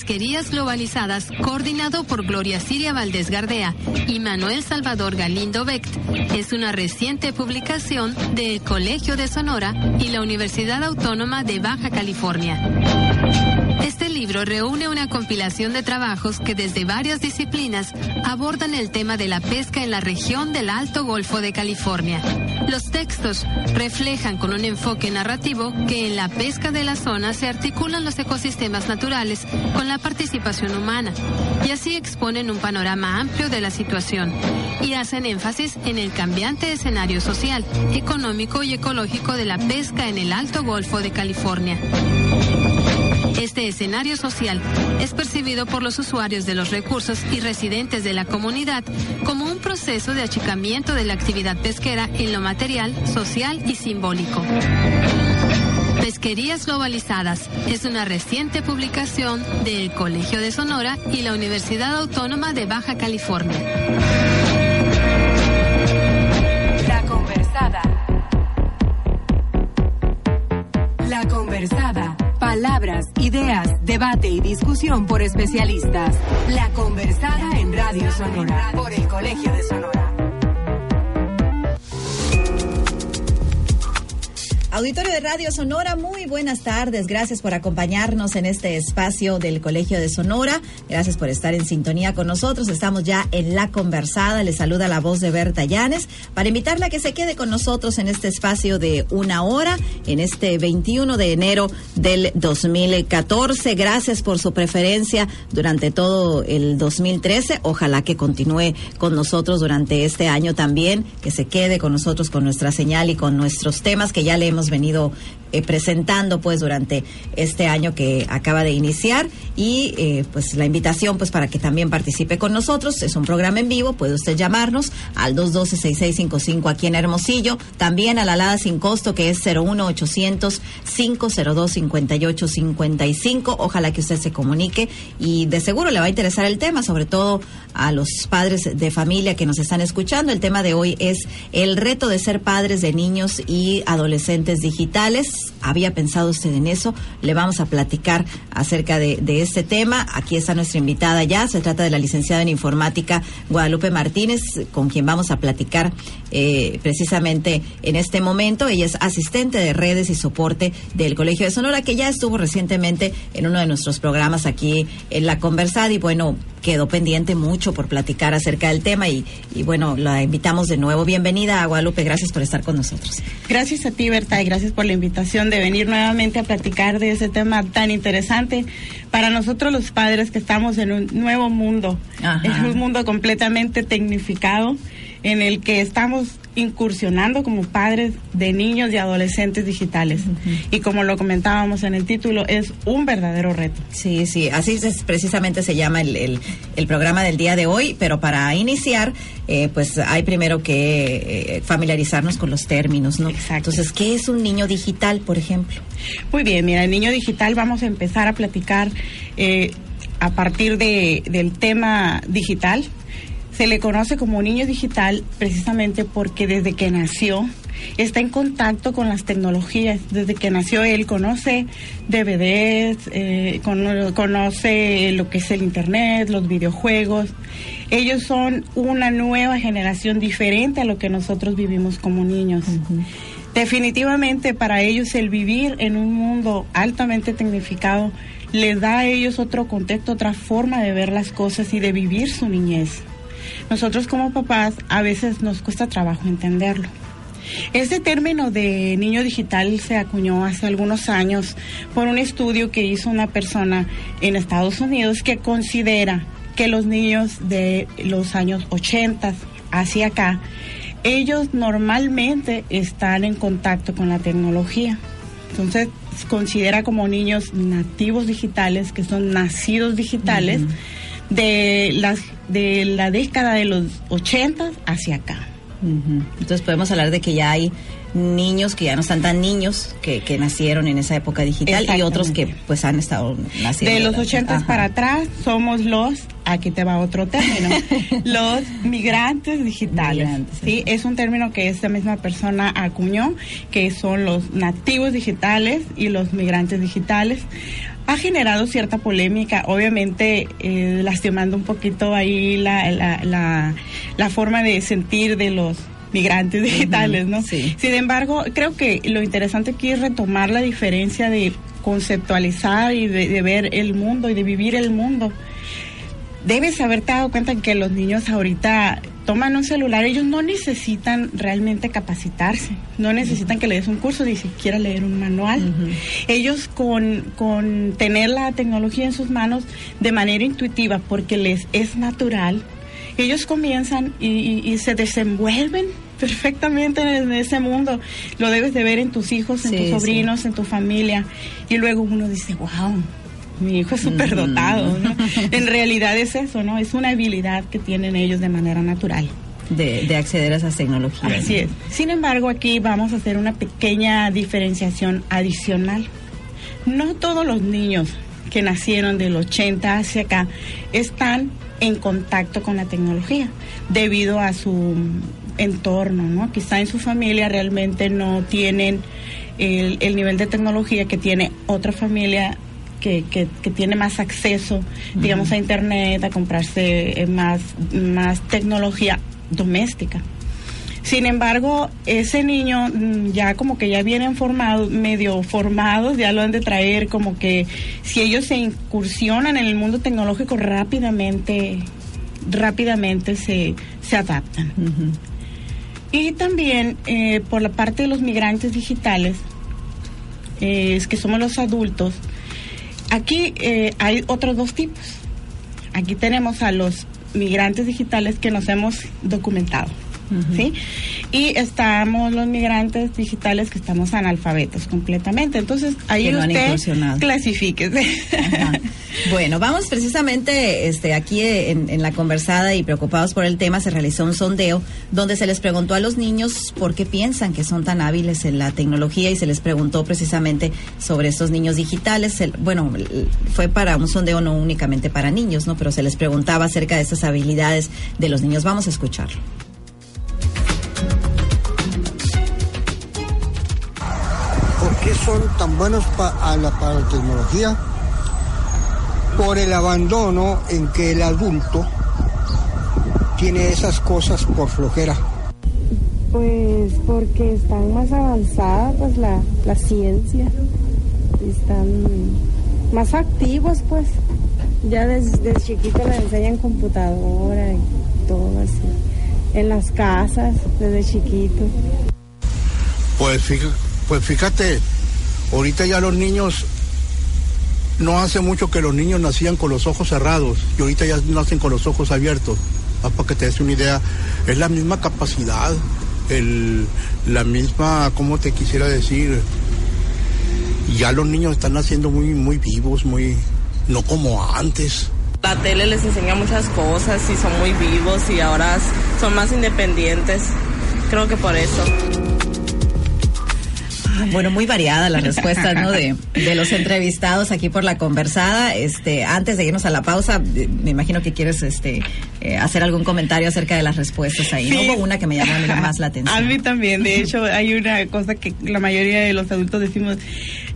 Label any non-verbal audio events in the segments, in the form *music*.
Pesquerías Globalizadas, coordinado por Gloria Siria Valdés Gardea y Manuel Salvador Galindo Becht, es una reciente publicación del Colegio de Sonora y la Universidad Autónoma de Baja California. Libro reúne una compilación de trabajos que desde varias disciplinas abordan el tema de la pesca en la región del Alto Golfo de California. Los textos reflejan con un enfoque narrativo que en la pesca de la zona se articulan los ecosistemas naturales con la participación humana y así exponen un panorama amplio de la situación y hacen énfasis en el cambiante escenario social, económico y ecológico de la pesca en el Alto Golfo de California. Este escenario social es percibido por los usuarios de los recursos y residentes de la comunidad como un proceso de achicamiento de la actividad pesquera en lo material, social y simbólico. Pesquerías Globalizadas es una reciente publicación del Colegio de Sonora y la Universidad Autónoma de Baja California. La conversada. La conversada Palabras, ideas, debate y discusión por especialistas. La conversada en Radio Sonora por el Colegio de Sonora. Auditorio de Radio Sonora, muy buenas tardes. Gracias por acompañarnos en este espacio del Colegio de Sonora. Gracias por estar en sintonía con nosotros. Estamos ya en la conversada. Le saluda la voz de Berta Llanes para invitarla a que se quede con nosotros en este espacio de una hora, en este 21 de enero del 2014. Gracias por su preferencia durante todo el 2013. Ojalá que continúe con nosotros durante este año también, que se quede con nosotros con nuestra señal y con nuestros temas que ya le hemos venido eh, presentando pues durante este año que acaba de iniciar. Y eh, pues la invitación pues para que también participe con nosotros. Es un programa en vivo. Puede usted llamarnos al 212-6655 aquí en Hermosillo. También a la alada sin costo que es 01800 502 5855 ojalá que usted se comunique y de seguro le va a interesar el tema sobre todo a los padres de familia que nos están escuchando. El tema de hoy es el reto de ser padres de niños y adolescentes digitales había pensado usted en eso. Le vamos a platicar acerca de, este tema. Aquí está nuestra invitada ya. Se trata de la licenciada en informática Guadalupe Martínez, con quien vamos a platicar eh, precisamente en este momento. Ella es asistente de redes y soporte del Colegio de Sonora, que ya estuvo recientemente en uno de nuestros programas aquí en La Conversada. Y bueno, quedó pendiente mucho por platicar acerca del tema y, y, bueno, la invitamos de nuevo. Bienvenida a Guadalupe, gracias por estar con nosotros. Gracias a ti, Berta, y gracias por la invitación de venir nuevamente a platicar de ese tema tan interesante para nosotros los padres que estamos en un nuevo mundo, en un mundo completamente tecnificado en el que estamos incursionando como padres de niños y adolescentes digitales. Y como lo comentábamos en el título, es un verdadero reto. Sí, sí, así es, precisamente se llama el, el, programa del día de hoy, pero para iniciar, eh, pues hay primero que eh, familiarizarnos con los términos, ¿no? Exacto. Entonces, ¿qué es un niño digital, por ejemplo? Muy bien, mira, el niño digital vamos a empezar a platicar eh, a partir de, del tema digital, se le conoce como niño digital precisamente porque desde que nació está en contacto con las tecnologías. Desde que nació él conoce DVDs, eh, conoce lo que es el Internet, los videojuegos. Ellos son una nueva generación diferente a lo que nosotros vivimos como niños. Definitivamente para ellos el vivir en un mundo altamente tecnificado les da a ellos otro contexto, otra forma de ver las cosas y de vivir su niñez nosotros como papás a veces nos cuesta trabajo entenderlo. Este término de niño digital se acuñó hace algunos años por un estudio que hizo una persona en Estados Unidos que considera que los niños de los años 80 hacia acá, ellos normalmente están en contacto con la tecnología. Entonces, considera como niños nativos digitales, que son nacidos digitales de, las, de la década de los 80 hacia acá. Entonces podemos hablar de que ya hay niños que ya no están tan niños, que, que nacieron en esa época digital y otros que pues han estado naciendo. De los 80 para atrás somos los, aquí te va otro término, *laughs* los migrantes digitales. ¿sí? Es un término que esta misma persona acuñó, que son los nativos digitales y los migrantes digitales ha generado cierta polémica, obviamente eh, lastimando un poquito ahí la, la, la, forma de sentir de los migrantes *laughs* digitales, ¿no? Sí. Sin embargo, creo que lo interesante aquí es retomar la diferencia de conceptualizar y de, ver el mundo y de vivir el mundo. Debes haberte dado cuenta que los niños ahorita toman un celular, ellos no necesitan realmente capacitarse, no necesitan que le des un curso, ni siquiera leer un manual. Ellos con, con tener la tecnología en sus manos de manera intuitiva, porque les es natural, ellos comienzan y, se desenvuelven perfectamente en ese mundo. Lo debes de ver en tus hijos, en tus sobrinos, en tu familia. Y luego uno dice, wow, mi hijo es súper dotado. en realidad es eso, ¿no? Es una habilidad que tienen ellos de manera natural. De, acceder a esas tecnologías. Así es. Sin embargo, aquí vamos a hacer una pequeña diferenciación adicional. No todos los niños que nacieron del 80 hacia acá están en contacto con la tecnología debido a su entorno, ¿no? Quizá en su familia realmente no tienen el, nivel de tecnología que tiene otra familia que, que, tiene más acceso, digamos, a internet, a comprarse eh, más, más tecnología doméstica. Sin embargo, ese niño mm, ya como que ya vienen formados, medio formados, ya lo han de traer como que si ellos se incursionan en el mundo tecnológico rápidamente, rápidamente se, se adaptan. Y también eh, por la parte de los migrantes digitales, eh, es que somos los adultos, aquí eh, hay otros dos tipos. Aquí tenemos a los migrantes digitales que nos hemos documentado. ¿Sí? Y estamos los migrantes digitales que estamos analfabetos completamente. Entonces, ahí usted clasifique. *laughs* Bueno, vamos precisamente este, aquí en, la conversada y preocupados por el tema, se realizó un sondeo donde se les preguntó a los niños por qué piensan que son tan hábiles en la tecnología y se les preguntó precisamente sobre estos niños digitales. bueno, fue para un sondeo no únicamente para niños, ¿no? Pero se les preguntaba acerca de esas habilidades de los niños. Vamos a escucharlo. Qué son tan buenos para la, para la tecnología? Por el abandono en que el adulto tiene esas cosas por flojera. Pues porque están más avanzadas pues la, la ciencia, están más activos pues. Ya desde, desde chiquito les enseñan computadora y todo así. En las casas, desde chiquito. Pues fíjate, pues fíjate, ahorita ya los niños, no hace mucho que los niños nacían con los ojos cerrados y ahorita ya nacen con los ojos abiertos. para que te des una idea, es la misma capacidad, el, la misma, ¿cómo te quisiera decir? Ya los niños están naciendo muy, muy vivos, muy, no como antes. La tele les enseña muchas cosas y son muy vivos y ahora son más independientes. Creo que por eso. Bueno, muy variada la respuesta, ¿no? De, de, los entrevistados aquí por la conversada. Este, antes de irnos a la pausa, me imagino que quieres este eh, hacer algún comentario acerca de las respuestas ahí. ¿no? Hubo una que me llamó más la atención. *laughs* A mí también. De hecho, hay una cosa que la mayoría de los adultos decimos,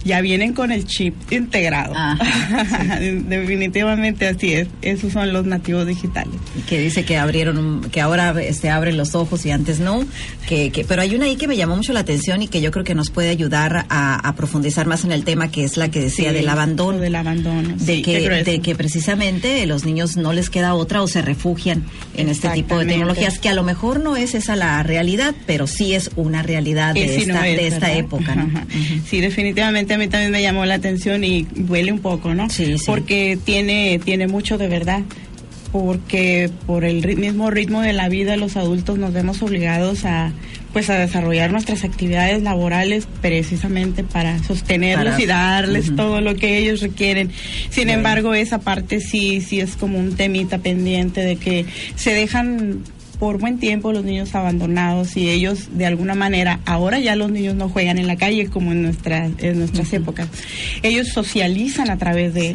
ya vienen con el chip integrado. *laughs* Definitivamente así es. Esos son los nativos digitales. Que dice que abrieron, que ahora este, abren los ojos y antes no. Que, que, pero hay una ahí que me llamó mucho la atención y que yo creo que nos puede ayudar a, profundizar más en el tema, que es la que decía del abandono. Del abandono. De, que, de que precisamente los niños no les queda otra o se refugian en este tipo de tecnologías, que a lo mejor no es esa la realidad, pero sí es una realidad de, esta, de esta época. *laughs* Sí, definitivamente a mí también me llamó la atención y huele un poco, ¿no? Sí, Porque tiene, tiene mucho de verdad porque por el mismo ritmo de la vida los adultos nos vemos obligados a pues a desarrollar nuestras actividades laborales precisamente para sostenerlos y darles todo lo que ellos requieren. Sin embargo, esa parte sí sí es como un temita pendiente de que se dejan por buen tiempo los niños abandonados y ellos de alguna manera, ahora ya los niños no juegan en la calle como en nuestras, en nuestras épocas. Ellos socializan a través de,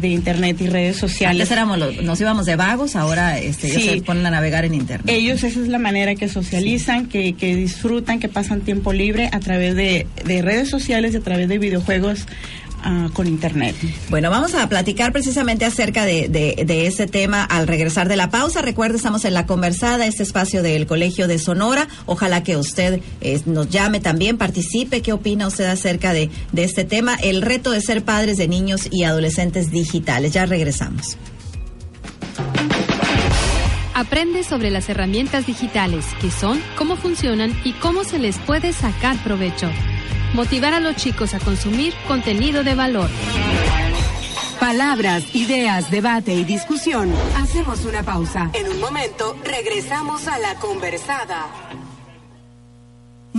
de, internet y redes sociales. Antes éramos nos íbamos de vagos, ahora este, ellos se ponen a navegar en internet. Ellos esa es la manera que socializan, que, que disfrutan, que pasan tiempo libre a través de, de redes sociales y a través de videojuegos Ah, con Internet. Bueno, vamos a platicar precisamente acerca de, de, ese tema al regresar de la pausa. Recuerde, estamos en la conversada, este espacio del Colegio de Sonora. Ojalá que usted eh, nos llame también, participe. ¿Qué opina usted acerca de, de este tema? El reto de ser padres de niños y adolescentes digitales. Ya regresamos. Aprende sobre las herramientas digitales, qué son, cómo funcionan y cómo se les puede sacar provecho motivar a los chicos a consumir contenido de valor. Palabras, ideas, debate y discusión. Hacemos una pausa. En un momento regresamos a la conversada.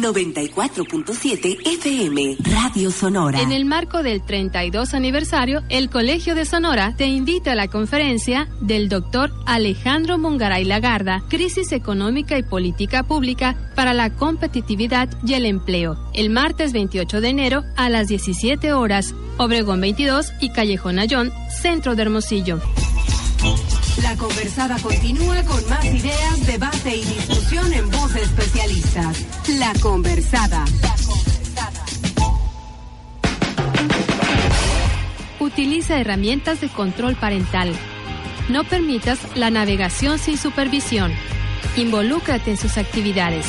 94.7 FM, Radio Sonora. En el marco del 32 aniversario, el Colegio de Sonora te invita a la conferencia del doctor Alejandro Mungaray Lagarda, Crisis Económica y Política Pública para la Competitividad y el Empleo, el martes 28 de enero a las 17 horas, Obregón 22 y Callejón Ayón, Centro de Hermosillo. La conversada continúa con más ideas, debate y discusión en voz de especialistas. La conversada. Utiliza herramientas de control parental. No permitas la navegación sin supervisión. Involúcrate en sus actividades.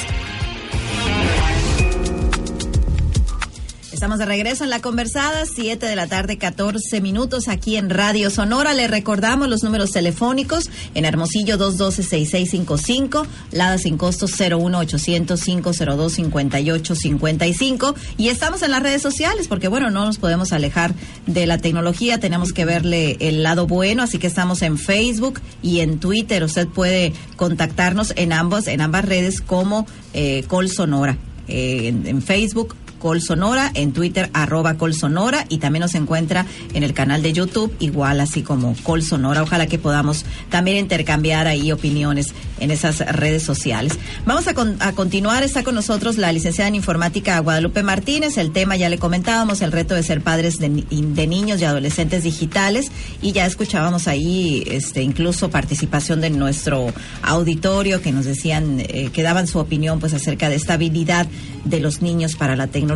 Estamos de regreso en la conversada, 7 de la tarde, 14 minutos aquí en Radio Sonora. Le recordamos los números telefónicos en Hermosillo 212-6655, Lada sin costo 01800-502-5855. Y estamos en las redes sociales porque, bueno, no nos podemos alejar de la tecnología, tenemos que verle el lado bueno, así que estamos en Facebook y en Twitter. Usted puede contactarnos en ambos, en ambas redes como eh, Col Sonora. Eh, en, Facebook Col Sonora, en Twitter arroba Col Sonora y también nos encuentra en el canal de YouTube igual así como Col Sonora. Ojalá que podamos también intercambiar ahí opiniones en esas redes sociales. Vamos a, a continuar, está con nosotros la licenciada en informática Guadalupe Martínez. El tema ya le comentábamos, el reto de ser padres de, niños y adolescentes digitales y ya escuchábamos ahí este incluso participación de nuestro auditorio que nos decían eh, que daban su opinión pues acerca de esta habilidad de los niños para la tecnología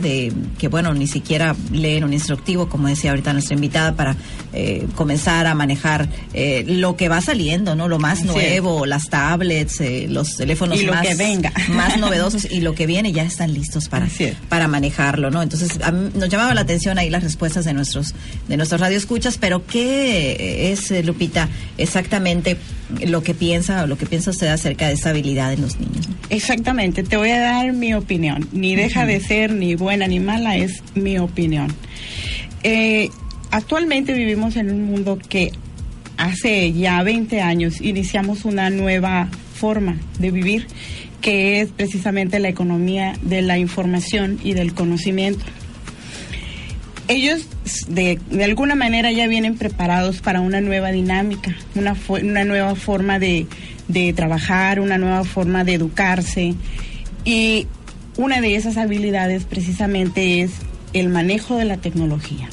de que, bueno, ni siquiera leen un instructivo, como decía ahorita nuestra invitada, para eh, comenzar a manejar eh, lo que va saliendo, ¿no? Lo más nuevo, las tablets, eh, los teléfonos más, *laughs* más novedosos y lo que viene ya están listos para, para manejarlo, ¿no? Entonces, nos llamaba la atención ahí las respuestas de nuestros, de nuestros radioescuchas, pero ¿qué es, Lupita, exactamente lo que piensa o lo que piensa usted acerca de esta habilidad en los niños? Exactamente, te voy a dar mi opinión. Ni deja de ser ni buena ni mala, es mi opinión. Eh, actualmente vivimos en un mundo que hace ya 20 años iniciamos una nueva forma de vivir, que es precisamente la economía de la información y del conocimiento. Ellos de, alguna manera ya vienen preparados para una nueva dinámica, una, una nueva forma de, de trabajar, una nueva forma de educarse. Y una de esas habilidades precisamente es el manejo de la tecnología.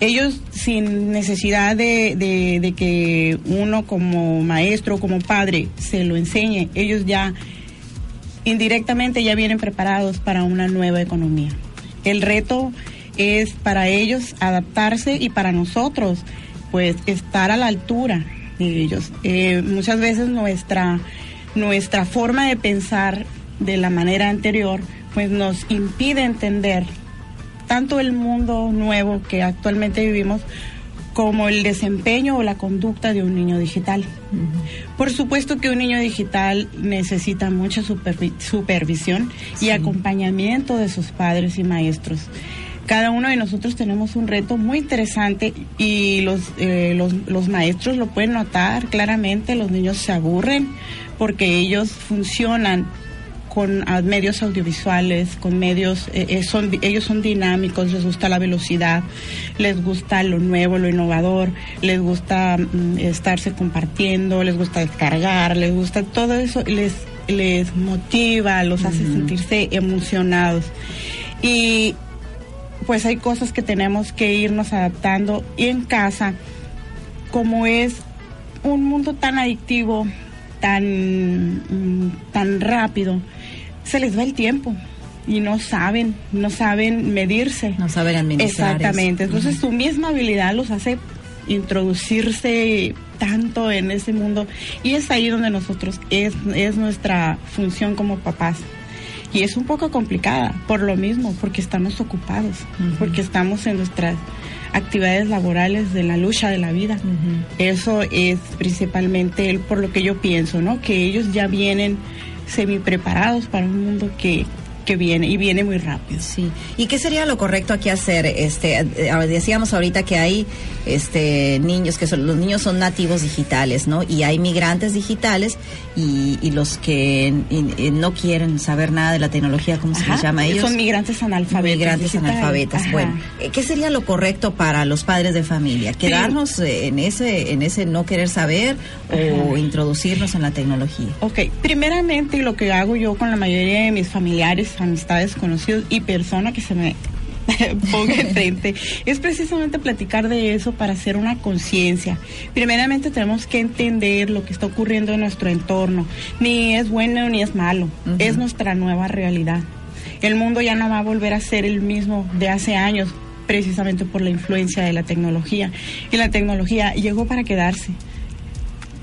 Ellos sin necesidad de, que uno como maestro, como padre, se lo enseñe, ellos ya indirectamente ya vienen preparados para una nueva economía. El reto es para ellos adaptarse y para nosotros pues estar a la altura de ellos. Eh, muchas veces nuestra, nuestra forma de pensar de la manera anterior, pues nos impide entender tanto el mundo nuevo que actualmente vivimos como el desempeño o la conducta de un niño digital. Por supuesto que un niño digital necesita mucha supervisión y acompañamiento de sus padres y maestros. Cada uno de nosotros tenemos un reto muy interesante y los, eh, los, los maestros lo pueden notar claramente, los niños se aburren porque ellos funcionan con ah, medios audiovisuales, con medios, eh, eh, son, ellos son dinámicos, les gusta la velocidad, les gusta lo nuevo, lo innovador, les gusta mm, estarse compartiendo, les gusta descargar, les gusta todo eso, les, les motiva, los hace sentirse emocionados. Y pues hay cosas que tenemos que irnos adaptando y en casa, como es un mundo tan adictivo, tan, tan rápido, se les va el tiempo y no saben, no saben medirse. No saben administrar. Exactamente. eso. Entonces su misma habilidad los hace introducirse tanto en ese mundo y es ahí donde nosotros es, es nuestra función como papás. Y es un poco complicada por lo mismo, porque estamos ocupados, porque estamos en nuestras actividades laborales de la lucha de la vida. Eso es principalmente por lo que yo pienso, ¿no? Que ellos ya vienen semi preparados para un mundo que, que viene y viene muy rápido. Sí. ¿Y qué sería lo correcto aquí hacer? Este, decíamos ahorita que hay este niños que son los niños son nativos digitales, ¿no? Y hay migrantes digitales y, y los que y- y no quieren saber nada de la tecnología, ¿cómo se les llama a ellos? Son migrantes analfabetas. Migrantes digitales. analfabetas. Ajá. Bueno, eh, ¿qué sería lo correcto para los padres de familia? ¿Quedarnos eh, en ese en ese no querer saber o introducirnos en la tecnología? Ok, primeramente lo que hago yo con la mayoría de mis familiares, amistades, conocidos y personas que se me *laughs* ponga enfrente es precisamente platicar de eso para hacer una conciencia. Primeramente tenemos que entender lo que está ocurriendo en nuestro entorno. Ni es bueno ni es malo, es nuestra nueva realidad. El mundo ya no va a volver a ser el mismo de hace años precisamente por la influencia de la tecnología. Y la tecnología llegó para quedarse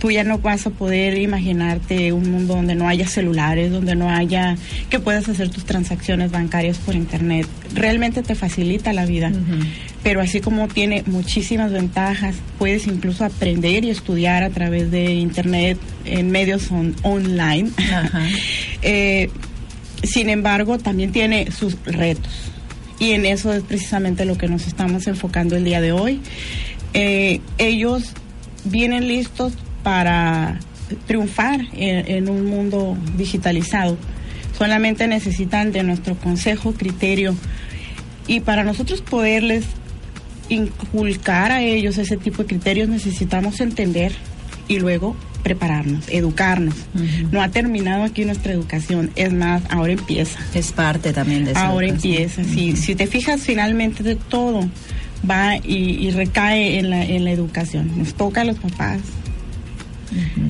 tú ya no vas a poder imaginarte un mundo donde no haya celulares, donde no haya que puedas hacer tus transacciones bancarias por internet. Realmente te facilita la vida. Pero así como tiene muchísimas ventajas, puedes incluso aprender y estudiar a través de internet en medios on- online. *laughs* Eh, sin embargo, también tiene sus retos. Y en eso es precisamente lo que nos estamos enfocando el día de hoy. Eh, ellos vienen listos para triunfar en, en un mundo digitalizado. Solamente necesitan de nuestro consejo, criterio. Y para nosotros poderles inculcar a ellos ese tipo de criterios necesitamos entender y luego prepararnos, educarnos. No ha terminado aquí nuestra educación, es más, ahora empieza. Es parte también de eso. Ahora empieza. Si, si te fijas, finalmente de todo va y, y recae en la, en la educación. Nos toca a los papás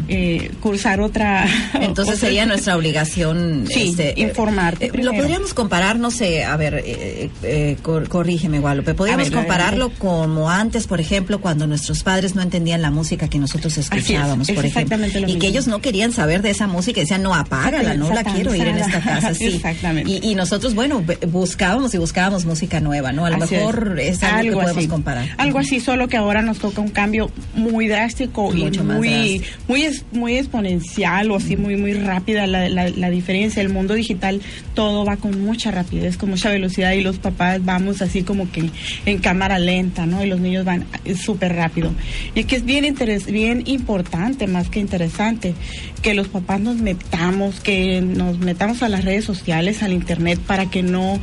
eh, cursar otra. *laughs* Entonces otra- sería nuestra obligación Sí, este, eh, informarte eh, lo podríamos comparar, no sé, a ver, eh, eh, cor- corrígeme, Guadalupe. Podríamos ver, compararlo como antes, por ejemplo, cuando nuestros padres no entendían la música que nosotros es, escuchábamos, es por ejemplo. exactamente lo Y que mismo. ellos no querían saber de esa música y decían, no, apágala, no la quiero oír en esta casa. Sí. Exactamente. *laughs* Y, y nosotros, bueno, buscábamos y buscábamos música nueva, ¿no? A lo Así mejor es, algo, que podemos así. comparar. Algo así, solo que ahora nos toca un cambio muy drástico Mucho y más muy, drástico. Muy, es- muy exponencial o así muy, muy rápida la, la, la diferencia. El mundo digital todo va con mucha rapidez, con mucha velocidad y los papás vamos así como que en cámara lenta, ¿no? Y los niños van súper rápido. Y que es bien, interes bien importante, más que interesante, que los papás nos metamos, que nos metamos a las redes sociales, al internet, para que no,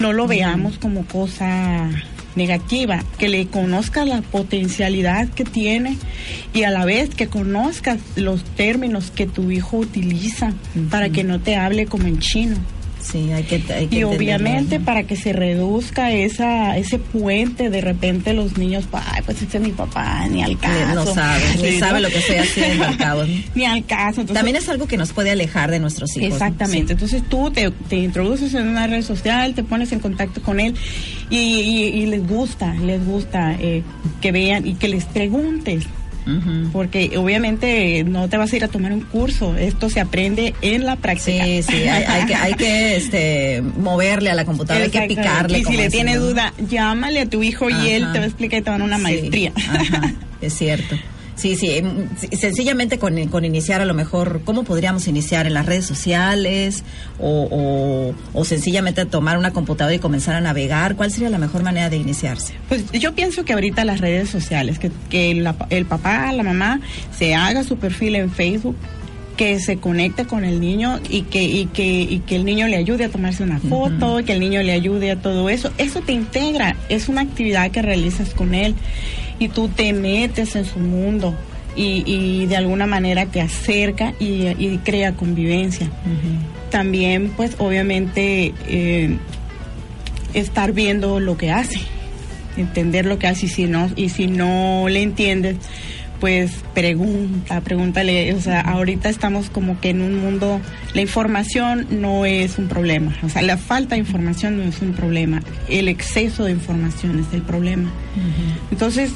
no lo veamos como cosa negativa, que le conozcas la potencialidad que tiene y a la vez que conozcas los términos que tu hijo utiliza para que no te hable como en chino. Sí, hay que, hay que Y obviamente para que se reduzca esa ese puente, de repente los niños, ay, pues este es mi papá, ni al caso. No sabe, ni sabe lo que estoy haciendo al *laughs* ni al caso. Entonces, También es algo que nos puede alejar de nuestros hijos. Exactamente. Entonces tú te, te introduces en una red social, te pones en contacto con él y, y- y les gusta, les gusta eh, que vean y que les preguntes. Porque obviamente no te vas a ir a tomar un curso, esto se aprende en la práctica. Sí, sí, hay, hay que, hay que este, moverle a la computadora, hay que picarle. Y si le tiene duda, llámale a tu hijo y él te va a explicar y te va a dar una Sí, maestría. ajá, es cierto. Sí, sí, em, sí, sencillamente con, con iniciar a lo mejor, ¿cómo podríamos iniciar? ¿En las redes sociales? O, o, o sencillamente tomar una computadora y comenzar a navegar? ¿Cuál sería la mejor manera de iniciarse? Pues yo pienso que ahorita las redes sociales, que, que la- el papá, la mamá, se haga su perfil en Facebook, que se conecte con el niño y que, y que, y que el niño le ayude a tomarse una foto, que el niño le ayude a todo eso. Eso te integra, es una actividad que realizas con él y tú te metes en su mundo. Y, y de alguna manera te acerca y, y crea convivencia. También, pues, obviamente, eh, estar viendo lo que hace, entender lo que hace y si no, y si no le entiendes, pues pregunta, pregúntale, o sea, ahorita estamos como que en un mundo, la información no es un problema, o sea, la falta de información no es un problema, el exceso de información es el problema. Entonces,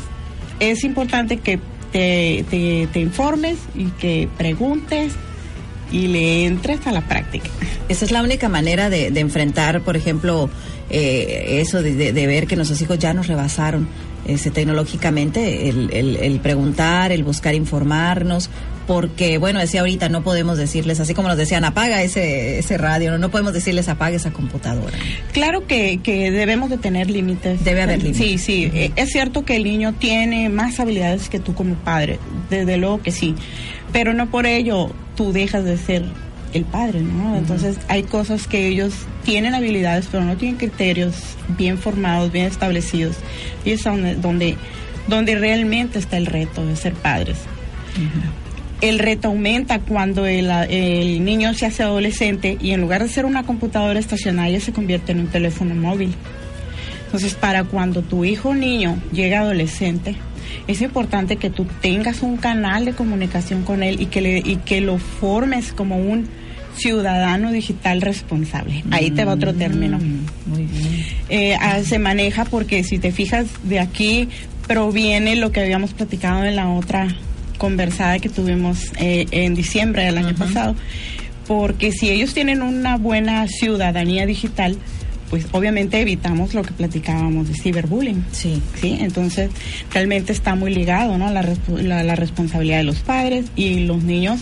es importante que te, te, informes y que preguntes y le entres a la práctica. Esa es la única manera de, enfrentar, por ejemplo, eh, eso de, ver que nuestros hijos ya nos rebasaron ese, tecnológicamente, el, el, el, preguntar, el buscar informarnos, porque, bueno, decía ahorita, no podemos decirles, así como nos decían, apaga ese, ese radio, no, no podemos decirles, apaga esa computadora. Claro que, que debemos de tener límites. Debe haber límites. Sí, sí, uh -huh. es cierto que el niño tiene más habilidades que tú como padre, desde luego que sí, pero no por ello tú dejas de ser el padre, ¿no? Uh -huh. Entonces hay cosas que ellos tienen habilidades, pero no tienen criterios bien formados, bien establecidos. Y es donde, donde, donde realmente está el reto de ser padres. Uh -huh. El reto aumenta cuando el, el, niño se hace adolescente y en lugar de ser una computadora estacionaria se convierte en un teléfono móvil. Entonces, para cuando tu hijo o niño llega adolescente, es importante que tú tengas un canal de comunicación con él y que, le, y que lo formes como un ciudadano digital responsable. Ahí te va otro término. Mm, muy bien. Eh, se maneja porque si te fijas de aquí proviene lo que habíamos platicado en la otra conversada que tuvimos eh, en diciembre del año uh -huh. pasado. Porque si ellos tienen una buena ciudadanía digital, pues obviamente evitamos lo que platicábamos de ciberbullying. Sí. Sí, entonces realmente está muy ligado, ¿no? La, la, la responsabilidad de los padres y los niños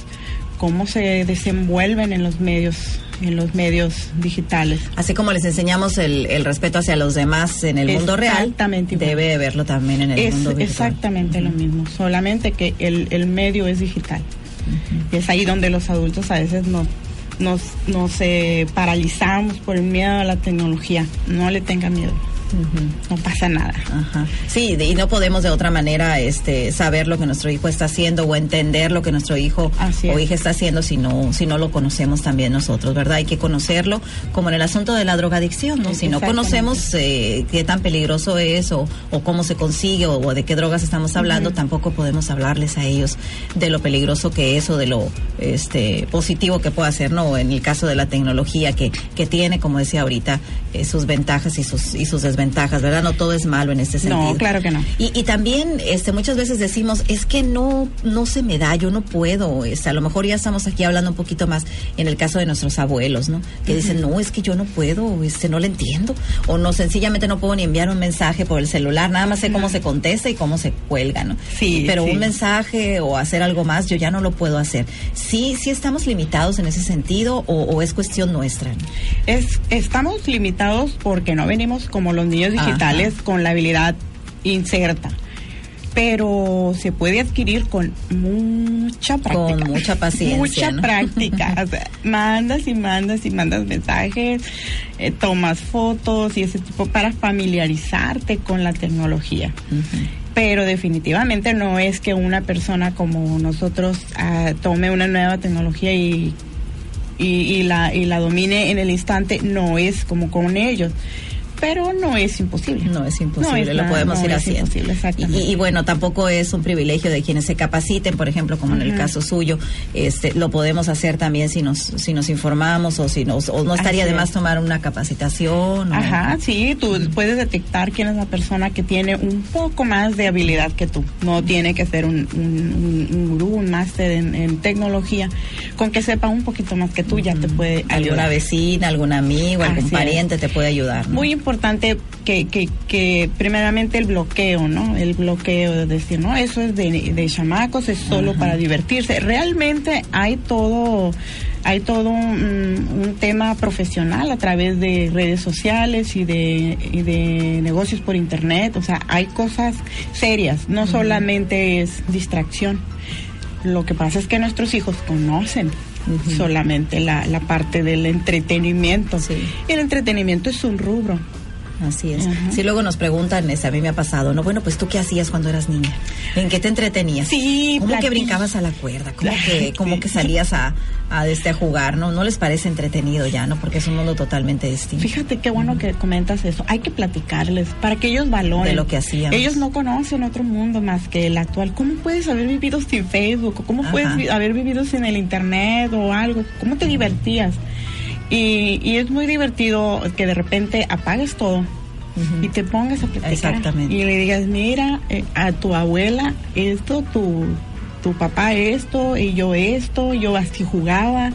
cómo se desenvuelven en los medios en los medios digitales. Así como les enseñamos el, el respeto hacia los demás en el mundo real, debe verlo también en el es mundo virtual. Exactamente uh -huh. lo mismo, solamente que el, el medio es digital. Uh -huh. Y es ahí donde los adultos a veces no nos, nos eh, paralizamos por el miedo a la tecnología. No le tengan miedo. Uh -huh. No pasa nada. Ajá. Sí, y no podemos de otra manera este, saber lo que nuestro hijo está haciendo o entender lo que nuestro hijo o hija está haciendo si no, si no lo conocemos también nosotros, ¿verdad? Hay que conocerlo, como en el asunto de la drogadicción, ¿no? Si no conocemos eh, qué tan peligroso es o, o cómo se consigue o, o, de qué drogas estamos hablando, uh -huh. tampoco podemos hablarles a ellos de lo peligroso que es o de lo este, positivo que puede hacer, ¿no? En el caso de la tecnología que, que tiene, como decía ahorita, eh, sus ventajas y sus, y sus desventajas ventajas, ¿verdad? No todo es malo en este sentido. No, claro que no. Y, y, también este, muchas veces decimos, es que no, no se me da, yo no puedo. Este, a lo mejor ya estamos aquí hablando un poquito más en el caso de nuestros abuelos, ¿no? Que uh -huh. dicen, no, es que yo no puedo, este, no le entiendo. O no, sencillamente no puedo ni enviar un mensaje por el celular, nada más sé cómo uh -huh. se contesta y cómo se cuelga, ¿no? Sí. Pero sí. un mensaje o hacer algo más, yo ya no lo puedo hacer. Sí, sí estamos limitados en ese sentido o, o es cuestión nuestra. ¿no? Es, estamos limitados porque no venimos como los niños digitales Ajá. con la habilidad inserta pero se puede adquirir con mucha práctica. Con mucha *laughs* paciencia. mucha ¿no? práctica. o sea, *laughs* mandas y mandas y mandas mensajes, eh, tomas fotos y ese tipo para familiarizarte con la tecnología. Uh -huh. Pero definitivamente no es que una persona como nosotros uh, tome una nueva tecnología y, y, y, la, y la domine en el instante, no es como con ellos pero no es imposible. No es imposible, no es, lo podemos no ir haciendo. Y, y, bueno, tampoco es un privilegio de quienes se capaciten, por ejemplo, como uh -huh. en el caso suyo, este, lo podemos hacer también si nos, si nos informamos o si nos, o no estaría de más tomar una capacitación. O... Ajá, sí, tú puedes detectar quién es la persona que tiene un poco más de habilidad que tú. No tiene que ser un, un, un gurú, un máster en, en, tecnología, con que sepa un poquito más que tú uh -huh. ya te puede ayudar. Alguna vecina, algún amigo, algún Así pariente es. te puede ayudar. ¿no? Muy importante que, que, que, primeramente el bloqueo, ¿no? El bloqueo de decir, no, eso es de, de chamacos, es solo Ajá. para divertirse. Realmente hay todo, hay todo un, un, tema profesional a través de redes sociales y de, y de negocios por internet. O sea, hay cosas serias, no solamente es distracción Lo que pasa es que nuestros hijos conocen solamente la, la parte del entretenimiento. Sí. El entretenimiento es un rubro. Así es. Si luego nos preguntan, este, a mí me ha pasado, ¿no? Bueno, pues tú qué hacías cuando eras niña? ¿En qué te entretenías? Sí, ¿Cómo que brincabas a la cuerda? ¿Cómo *laughs* que, cómo que salías a, a, este, a jugar? ¿No? ¿No les parece entretenido ya, no? Porque es un mundo totalmente distinto. Fíjate qué bueno que comentas eso. Hay que platicarles para que ellos valoren. De lo que hacíamos. Ellos no conocen otro mundo más que el actual. ¿Cómo puedes haber vivido sin Facebook? ¿O ¿Cómo Ajá. puedes haber vivido sin el Internet o algo? ¿Cómo te divertías? Y, y es muy divertido que de repente apagues todo y te pongas a platicar. Exactamente. Y le digas, mira, eh, a tu abuela esto, tu, tu papá esto, y yo esto, yo así jugaba,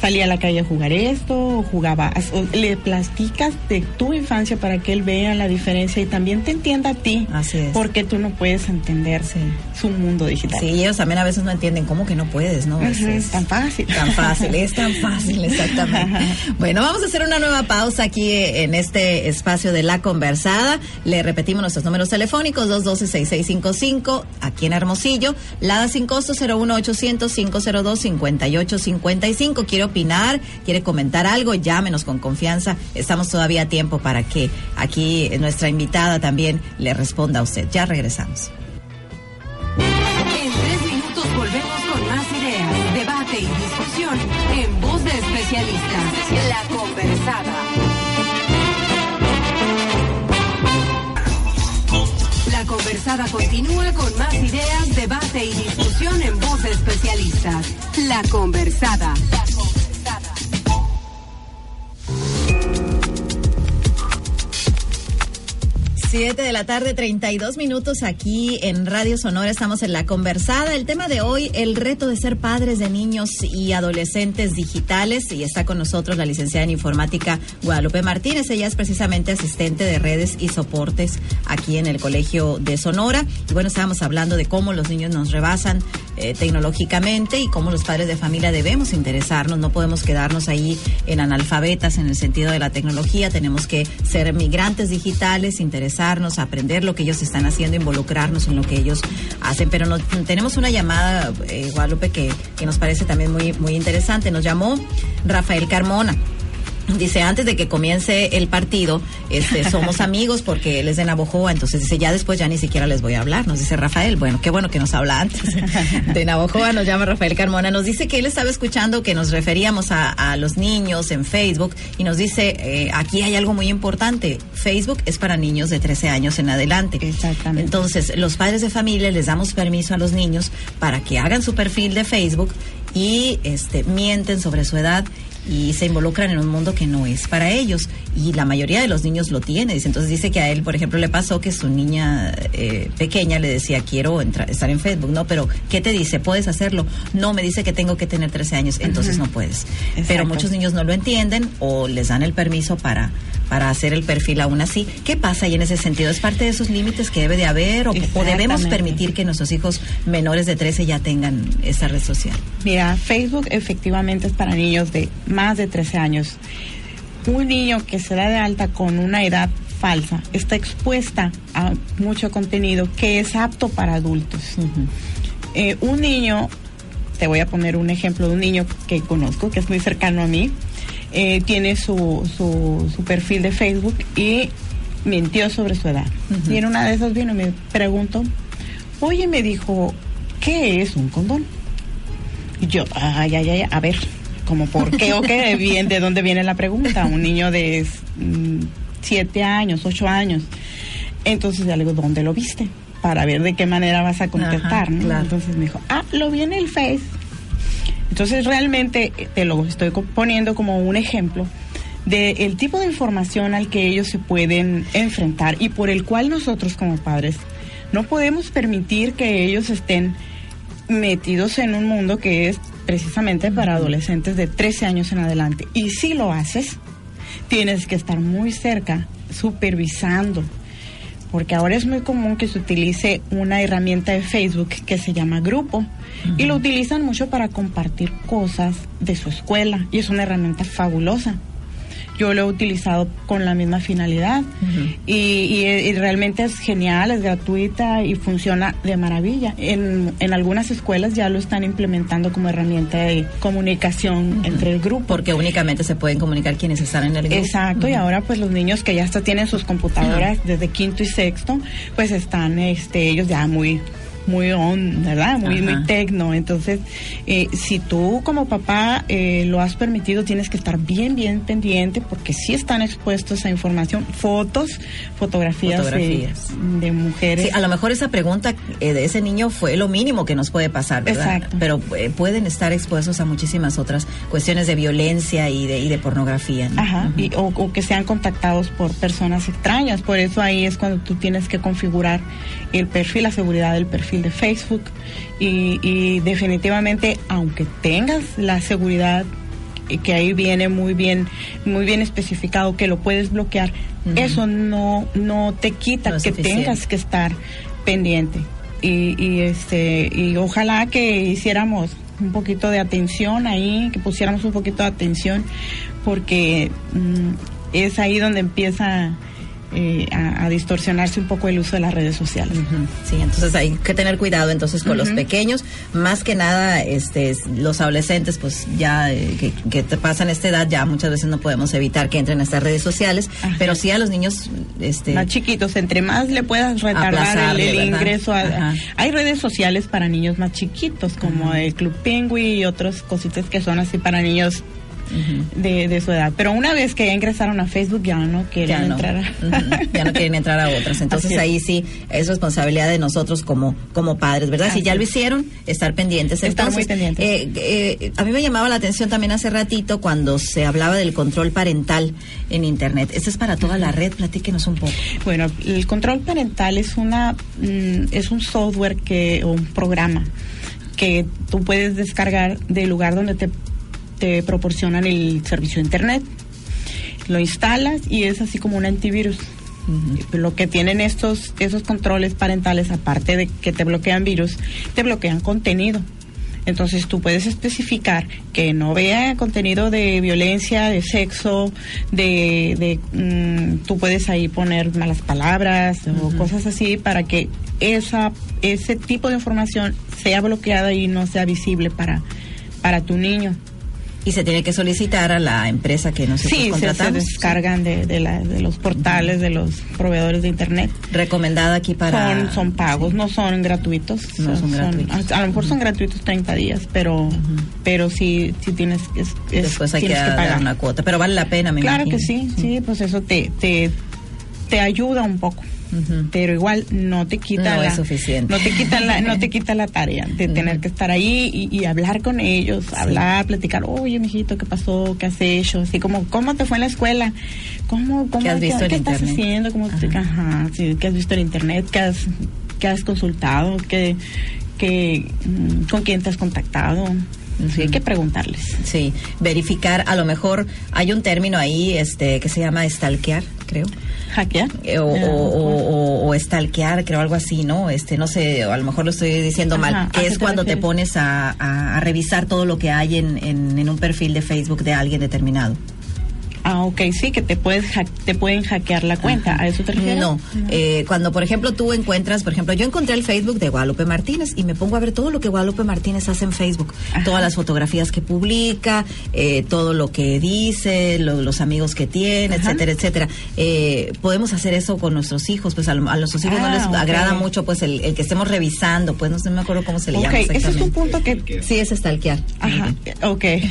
salía a la calle a jugar esto, jugaba, o le platicas de tu infancia para que él vea la diferencia y también te entienda a ti. Así es. Porque tú no puedes entender Sí. Su mundo digital. Sí, ellos también a veces no entienden cómo que no puedes, ¿no? Es, tan fácil. Tan fácil, es tan fácil, exactamente. Bueno, vamos a hacer una nueva pausa aquí en este espacio de La Conversada. Le repetimos nuestros números telefónicos, 212-6655, aquí en Hermosillo, Lada sin costo 01800-502-5855. ¿Quiere opinar? ¿Quiere comentar algo? Llámenos con confianza. Estamos todavía a tiempo para que aquí nuestra invitada también le responda a usted. Ya regresamos. Debate y discusión en voz de especialistas. La conversada. La conversada continúa con más ideas, debate y discusión en voz de especialistas. La conversada. Siete de la tarde, 32 minutos aquí en Radio Sonora. Estamos en la conversada. El tema de hoy, el reto de ser padres de niños y adolescentes digitales. Y está con nosotros la licenciada en informática Guadalupe Martínez. Ella es precisamente asistente de redes y soportes aquí en el Colegio de Sonora. Y bueno, estábamos hablando de cómo los niños nos rebasan eh, tecnológicamente y cómo los padres de familia debemos interesarnos. No podemos quedarnos ahí en analfabetas en el sentido de la tecnología. Tenemos que ser migrantes digitales, interesarnos, aprender lo que ellos están haciendo, involucrarnos en lo que ellos hacen. Pero nos- tenemos una llamada, eh, Guadalupe, que, que nos parece también muy, muy interesante. Nos llamó Rafael Carmona. Dice, antes de que comience el partido, este, *laughs* somos amigos porque él es de Navojoa, entonces dice, ya después ya ni siquiera les voy a hablar, nos dice Rafael, bueno, qué bueno que nos habla antes. *laughs* De Navojoa nos llama Rafael Carmona, nos dice que él estaba escuchando que nos referíamos a, a los niños en Facebook y nos dice, eh, aquí hay algo muy importante, Facebook es para niños de 13 años en adelante. Exactamente. Entonces, los padres de familia les damos permiso a los niños para que hagan su perfil de Facebook y este, mienten sobre su edad y se involucran en un mundo que no es para ellos. Y la mayoría de los niños lo tiene. Entonces dice que a él, por ejemplo, le pasó que su niña eh, pequeña le decía, quiero entrar, estar en Facebook. No, pero ¿qué te dice? ¿Puedes hacerlo? No, me dice que tengo que tener 13 años. Entonces no puedes. Pero muchos niños no lo entienden o les dan el permiso para para hacer el perfil aún así. ¿Qué pasa ahí en ese sentido? ¿Es parte de esos límites que debe de haber o, o debemos permitir que nuestros hijos menores de 13 ya tengan esa red social? Mira, Facebook efectivamente es para niños de más de 13 años. Un niño que se da de alta con una edad falsa está expuesta a mucho contenido que es apto para adultos. Eh, un niño, te voy a poner un ejemplo de un niño que conozco, que es muy cercano a mí, eh, tiene su, su, su perfil de Facebook y mintió sobre su edad. Y en una de esas vino y me preguntó, oye, me dijo, ¿qué es un condón? Y yo, ay, ay, ay, a ver, como por qué o qué, bien, de dónde viene la pregunta. Un niño de mm, siete años, ocho años. Entonces ya le digo, ¿dónde lo viste? Para ver de qué manera vas a contestar, Ajá, ¿no? claro. Entonces me dijo, ah, lo vi en el Face. Entonces realmente eh, te lo estoy poniendo como un ejemplo del tipo de información al que ellos se pueden enfrentar y por el cual nosotros como padres no podemos permitir que ellos estén metidos en un mundo que es precisamente para adolescentes de 13 años en adelante. Y si lo haces, tienes que estar muy cerca, supervisando, porque ahora es muy común que se utilice una herramienta de Facebook que se llama Grupo y lo utilizan mucho para compartir cosas de su escuela y es una herramienta fabulosa. Yo lo he utilizado con la misma finalidad y, y, y realmente es genial, es gratuita y funciona de maravilla. En, en algunas escuelas ya lo están implementando como herramienta de comunicación entre el grupo. Porque únicamente se pueden comunicar quienes están en el grupo. Exacto, y ahora pues los niños que ya hasta tienen sus computadoras desde quinto y sexto, pues están este ellos ya muy muy on, ¿verdad? Muy, Ajá. muy tecno. Entonces, eh, si tú como papá eh, lo has permitido, tienes que estar bien, bien pendiente porque sí están expuestos a información, fotos, fotografías, Fotografías. De, mujeres. Sí, a lo mejor esa pregunta eh, de ese niño fue lo mínimo que nos puede pasar, ¿verdad? Exacto. Pero eh, pueden estar expuestos a muchísimas otras cuestiones de violencia y de, y de pornografía. ¿no? Ajá, Ujú. y- o, o que sean contactados por personas extrañas. Por eso ahí es cuando tú tienes que configurar el perfil, la seguridad del perfil de Facebook. Y, y definitivamente, aunque tengas la seguridad eh, que ahí viene muy bien, muy bien especificado que lo puedes bloquear, eso no, no te quita No que suficiente. tengas que estar pendiente. Y, y este, y ojalá que hiciéramos un poquito de atención ahí, que pusiéramos un poquito de atención, porque mm, es ahí donde empieza eh, a, a distorsionarse un poco el uso de las redes sociales. Sí, entonces hay que tener cuidado entonces con los pequeños, más que nada este los adolescentes pues ya eh, que, que te pasan esta edad ya muchas veces no podemos evitar que entren a estas redes sociales, Ajá. pero sí a los niños este Más chiquitos, entre más le puedas retardar el, ingreso. a- hay redes sociales para niños más chiquitos, como el Club Pingüi y otras cositas que son así para niños de, de su edad. Pero una vez que ya ingresaron a Facebook, ya no quieren ya no, entrar. a- ya no quieren entrar a otras. *laughs* Entonces ahí sí es responsabilidad de nosotros como como padres, ¿verdad? si ya lo hicieron, estar pendientes. Estar Entonces, muy pendientes. eh, eh, a mí me llamaba la atención también hace ratito cuando se hablaba del control parental en Internet. Este es para toda la red, platíquenos un poco. Bueno, el control parental es una mm, es un software que o un programa que tú puedes descargar del lugar donde te, te proporcionan el servicio de internet. Lo instalas y es así como un antivirus. Lo que tienen estos esos controles parentales, aparte de que te bloquean virus, te bloquean contenido. Entonces tú puedes especificar que no vea contenido de violencia, de sexo, de, de, mm, tú puedes ahí poner malas palabras o cosas así para que esa ese tipo de información sea bloqueada y no sea visible para para tu niño. Y se tiene que solicitar a la empresa que nosotros Sí, se, se contratamos. descargan de, de, la- de los portales, de los proveedores de internet. Recomendada aquí para... Son, son pagos, no son gratuitos. No son gratuitos. A, a lo mejor son gratuitos 30 días, pero pero sí, sí tienes, es, es- Después hay que, tienes dar una cuota, pero vale la pena, me Claro imagino. que sí, sí, pues eso te, te, te ayuda un poco. Pero igual no te quita No la, es suficiente. no te quita la, no te quita la tarea de tener que estar ahí y, y hablar con ellos, hablar, platicar, oye mijito, ¿qué pasó? ¿Qué has hecho? Así como, ¿cómo te fue en la escuela? ¿Cómo, cómo ¿Qué has visto en estás internet? haciendo? ¿Cómo te- Ajá. sí, ¿qué has visto en internet? ¿Qué has, qué has consultado? ¿Qué, qué, mm, ¿Con quién te has contactado? Sí, hay que preguntarles. Sí, verificar, a lo mejor hay un término ahí este que se llama stalkear, creo. ¿Hackear? Eh, O, o, o, o stalkear, creo algo así, ¿no? Este, no sé, a lo mejor lo estoy diciendo Ajá, mal, ¿a que es te cuando te pones a, a- a revisar todo lo que hay en, en, en un perfil de Facebook de alguien determinado. Ah, ok, sí, que te puedes te pueden hackear la cuenta. ¿A eso te refieres? No, eh, cuando por ejemplo tú encuentras, por ejemplo, yo encontré el Facebook de Guadalupe Martínez y me pongo a ver todo lo que Guadalupe Martínez hace en Facebook, Ajá. todas las fotografías que publica, eh, todo lo que dice, lo- los amigos que tiene, Ajá. etcétera, etcétera. Eh, podemos hacer eso con nuestros hijos, pues a, a nuestros hijos no Ah, les ok. agrada mucho, pues el, el que estemos revisando, pues no sé, me acuerdo cómo se le Ok, llama ese es un punto que... Sí, es stalkear. Ajá, ok. es,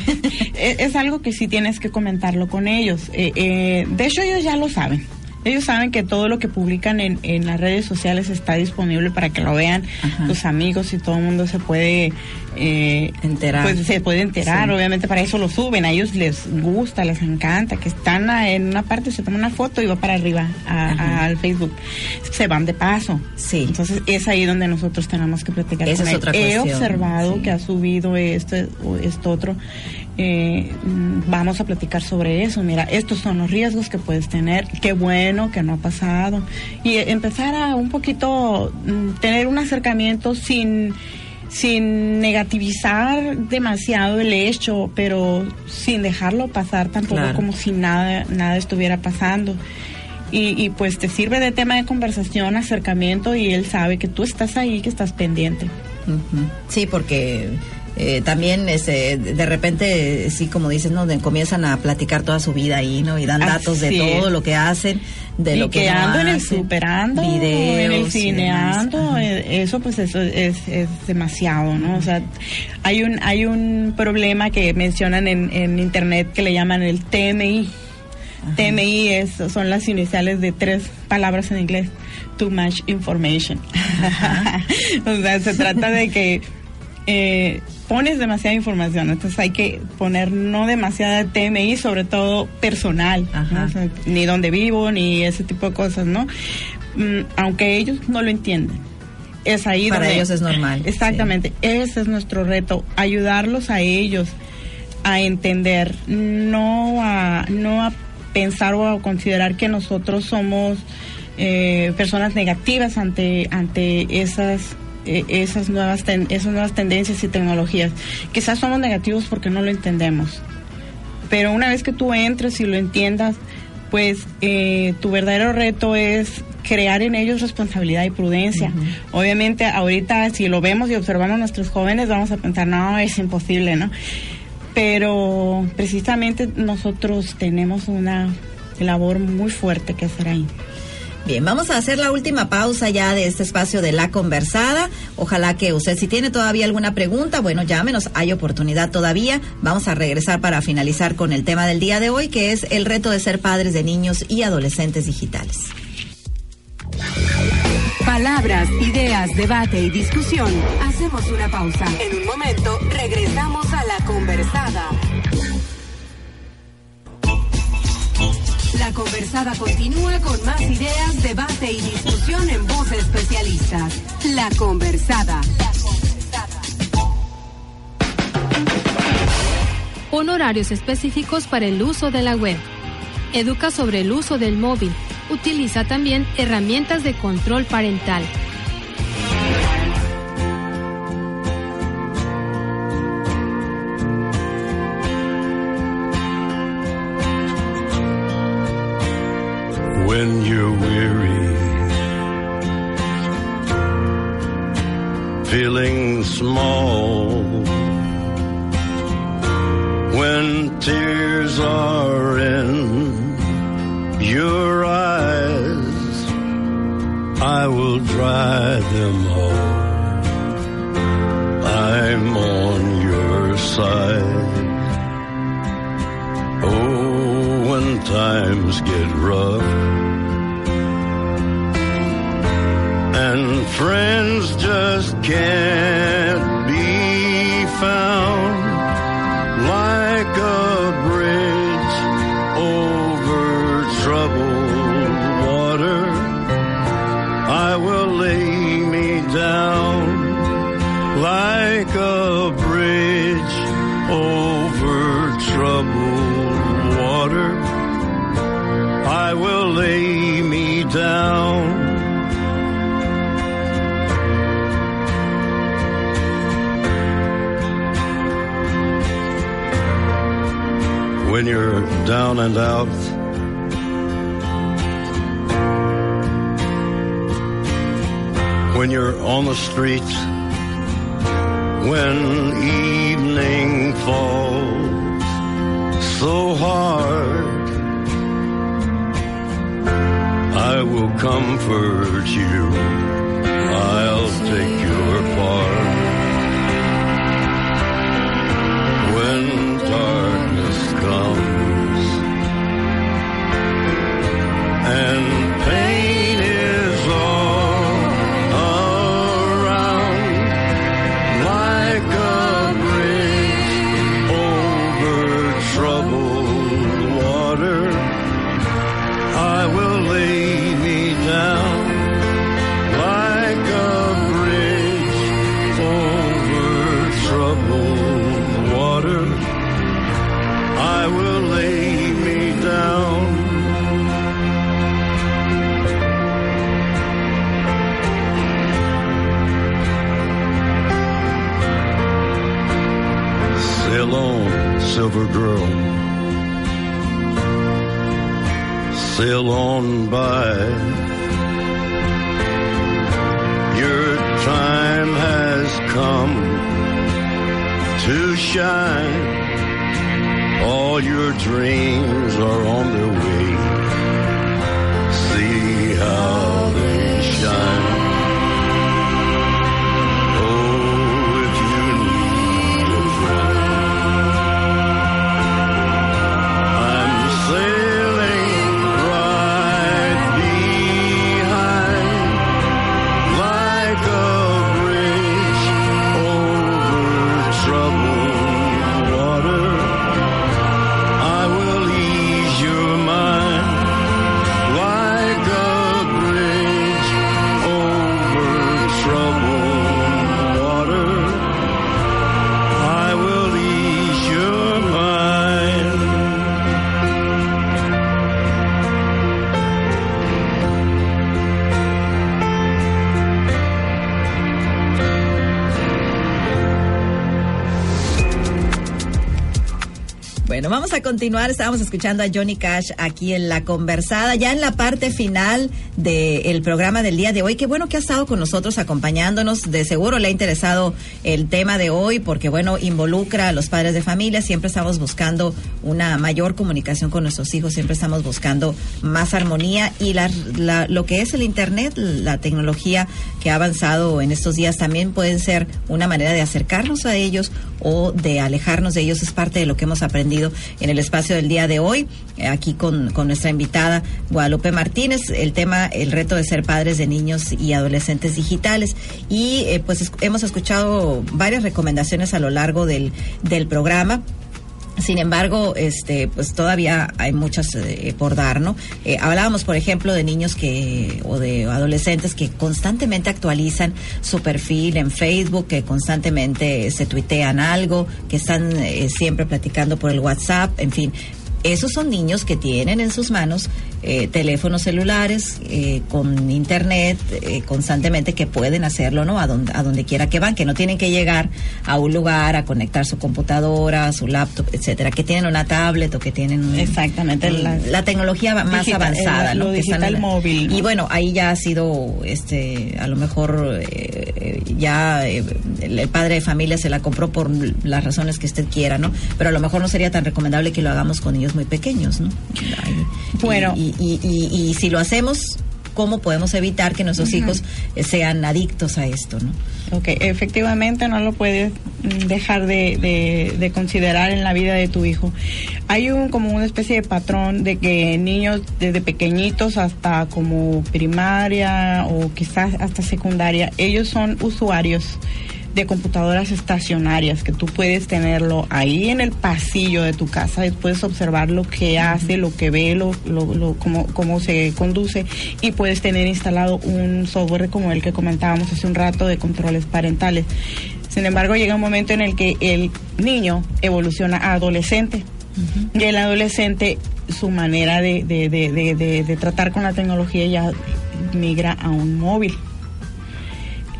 *laughs* es algo que sí tienes que comentarlo con ellos. Eh, eh, de hecho, ellos ya lo saben. Ellos saben que todo lo que publican en, en las redes sociales está disponible para que lo vean Ajá. tus amigos y todo el mundo se puede eh, Enterar. Pues se puede enterar, Sí. obviamente para eso lo suben. A ellos les gusta, les encanta, que están en una parte, se toman una foto y va para arriba a- al Facebook. Se van de paso. Sí. Entonces es ahí donde nosotros tenemos que platicar Esa con es él. otra He observado sí. que ha subido esto o esto otro. Eh, vamos a platicar sobre eso. Mira, estos son los riesgos que puedes tener. Qué bueno que no ha pasado. Y empezar a un poquito mm, tener un acercamiento sin sin negativizar demasiado el hecho, pero sin dejarlo pasar tampoco Claro. como si nada, nada estuviera pasando. Y, y pues te sirve de tema de conversación, acercamiento y él sabe que tú estás ahí, que estás pendiente. Ujú. Sí, porque eh, también este, de repente, sí, como dices, ¿no? De- comienzan a platicar toda su vida ahí, ¿no? Y dan datos de es. todo lo que hacen, de y lo que, que no ando en el hacen, superando, en el y cine demás. ando, Ajá. eh, eso pues eso es, es demasiado, ¿no? O sea, hay un hay un problema que mencionan en, en internet que le llaman el TMI. TMI es, son las iniciales de tres palabras en inglés. Too much information. *laughs* o sea, se trata de que eh, pones demasiada información, entonces hay que poner no demasiada TMI, sobre todo personal, ¿no? Ajá. O sea, ni dónde vivo, ni ese tipo de cosas, ¿no? Mm, aunque ellos no lo entienden. Es ahí Para donde- ellos es normal, Exactamente, ese es nuestro reto, ayudarlos a ellos a entender, no a, no a pensar o a considerar que nosotros somos eh, personas negativas ante, ante esas esas nuevas ten- esas nuevas tendencias y tecnologías. Quizás somos negativos porque no lo entendemos. Pero una vez que tú entres y lo entiendas, pues eh, tu verdadero reto es crear en ellos responsabilidad y prudencia. Obviamente ahorita si lo vemos y observamos a nuestros jóvenes vamos a pensar, no, es imposible, ¿no? Pero precisamente nosotros tenemos una labor muy fuerte que hacer ahí. Bien, vamos a hacer la última pausa ya de este espacio de la conversada. Ojalá que usted, si tiene todavía alguna pregunta, bueno, llámenos, hay oportunidad todavía. Vamos a regresar para finalizar con el tema del día de hoy, que es el reto de ser padres de niños y adolescentes digitales. Palabras, ideas, debate y discusión. Hacemos una pausa. En un momento regresamos a la conversada. La conversada continúa con más ideas, debate y discusión en voz de especialistas. La conversada. Pon horarios específicos para el uso de la web. Educa sobre el uso del móvil. Utiliza también herramientas de control parental. On the streets, when silver girl. Sail on by. Your time has come to shine. All your dreams are on their way. Vamos a continuar. Estábamos escuchando a Johnny Cash aquí en la conversada, ya en la parte final del programa del día de hoy. Qué bueno que ha estado con nosotros acompañándonos. De seguro le ha interesado el tema de hoy porque, bueno, involucra a los padres de familia. Siempre estamos buscando una mayor comunicación con nuestros hijos, siempre estamos buscando más armonía y la, la- lo que es el Internet, la tecnología que ha avanzado en estos días también pueden ser una manera de acercarnos a ellos o de alejarnos de ellos. Es parte de lo que hemos aprendido en el espacio del día de hoy, eh, aquí con, nuestra invitada Guadalupe Martínez, el tema, el reto de ser padres de niños y adolescentes digitales. Y eh, pues es- hemos escuchado varias recomendaciones a lo largo del, del programa. Sin embargo, este, pues todavía hay muchas eh, por dar, ¿no? Eh, hablábamos, por ejemplo, de niños que o de adolescentes que constantemente actualizan su perfil en Facebook, que constantemente se tuitean algo, que están eh, siempre platicando por el WhatsApp, en fin. Esos son niños que tienen en sus manos eh, teléfonos celulares eh, con internet eh, constantemente que pueden hacerlo, ¿no? A donde, a donde quiera que van, que no tienen que llegar a un lugar a conectar su computadora, su laptop, etcétera, que tienen una tablet o que tienen Exactamente, la- la, tecnología más Digital, avanzada, el- ¿no? lo Que están digital en- móvil, ¿no? Y bueno, ahí ya ha sido, este, a lo mejor eh, ya eh, el, el padre de familia se la compró por las razones que usted quiera, ¿no? Pero a lo mejor no sería tan recomendable que lo hagamos con niños muy pequeños, ¿no? Bueno. y, y, y- y si lo hacemos, ¿cómo podemos evitar que nuestros hijos eh, sean adictos a esto, no? Ok, efectivamente no lo puedes mm, dejar de, de- de considerar en la vida de tu hijo. Hay un como una especie de patrón de que niños desde pequeñitos hasta como primaria o quizás hasta secundaria, ellos son usuarios de computadoras estacionarias que tú puedes tenerlo ahí en el pasillo de tu casa y puedes observar lo que hace, lo que ve, lo, lo, lo- cómo, cómo se conduce y puedes tener instalado un software como el que comentábamos hace un rato de controles parentales. Sin embargo, llega un momento en el que el niño evoluciona a adolescente y el adolescente su manera de, de, de, de, de- de tratar con la tecnología ya migra a un móvil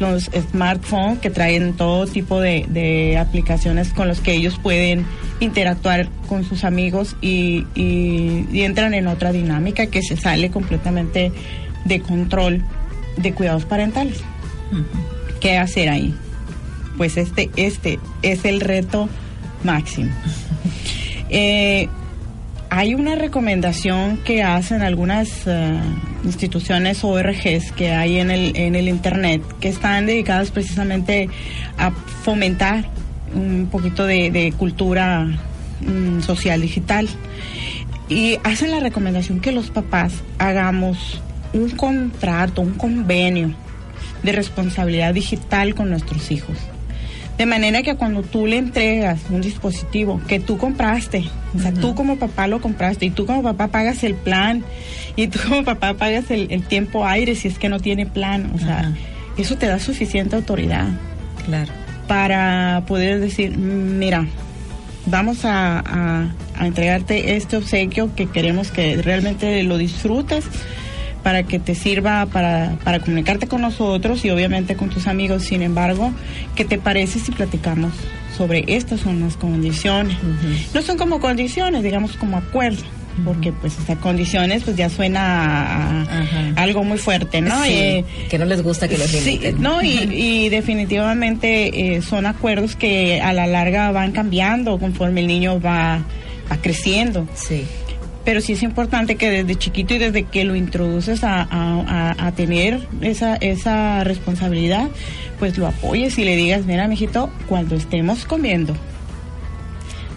los smartphones que traen todo tipo de, de aplicaciones con los que ellos pueden interactuar con sus amigos y, y- y entran en otra dinámica que se sale completamente de control de cuidados parentales. ¿Qué hacer ahí? Pues este, este es el reto máximo. *laughs* Eh, hay una recomendación que hacen algunas eh, instituciones ORGs que hay en el, en el Internet que están dedicadas precisamente a fomentar un poquito de, de cultura mm, social digital. Y hacen la recomendación que los papás hagamos un contrato, un convenio de responsabilidad digital con nuestros hijos. De manera que cuando tú le entregas un dispositivo que tú compraste, o sea, tú como papá lo compraste y tú como papá pagas el plan y tú como papá pagas el, el tiempo aire si es que no tiene plan, o sea, eso te da suficiente autoridad Claro. para poder decir, "Mm, mira, vamos a, a- a entregarte este obsequio que queremos que realmente lo disfrutes, para que te sirva para, para comunicarte con nosotros y obviamente con tus amigos. Sin embargo, ¿qué te parece si platicamos sobre estas son las condiciones? No son como condiciones, digamos como acuerdo porque pues esas condiciones pues ya suena a, algo muy fuerte, ¿no? Sí, Eh, que no les gusta que los Sí, limiten. no, y, *laughs* y definitivamente eh, son acuerdos que a la larga van cambiando conforme el niño va, va creciendo. Sí. Pero sí es importante que desde chiquito y desde que lo introduces a, a- tener esa, esa responsabilidad, pues lo apoyes y le digas, mira, mijito, cuando estemos comiendo,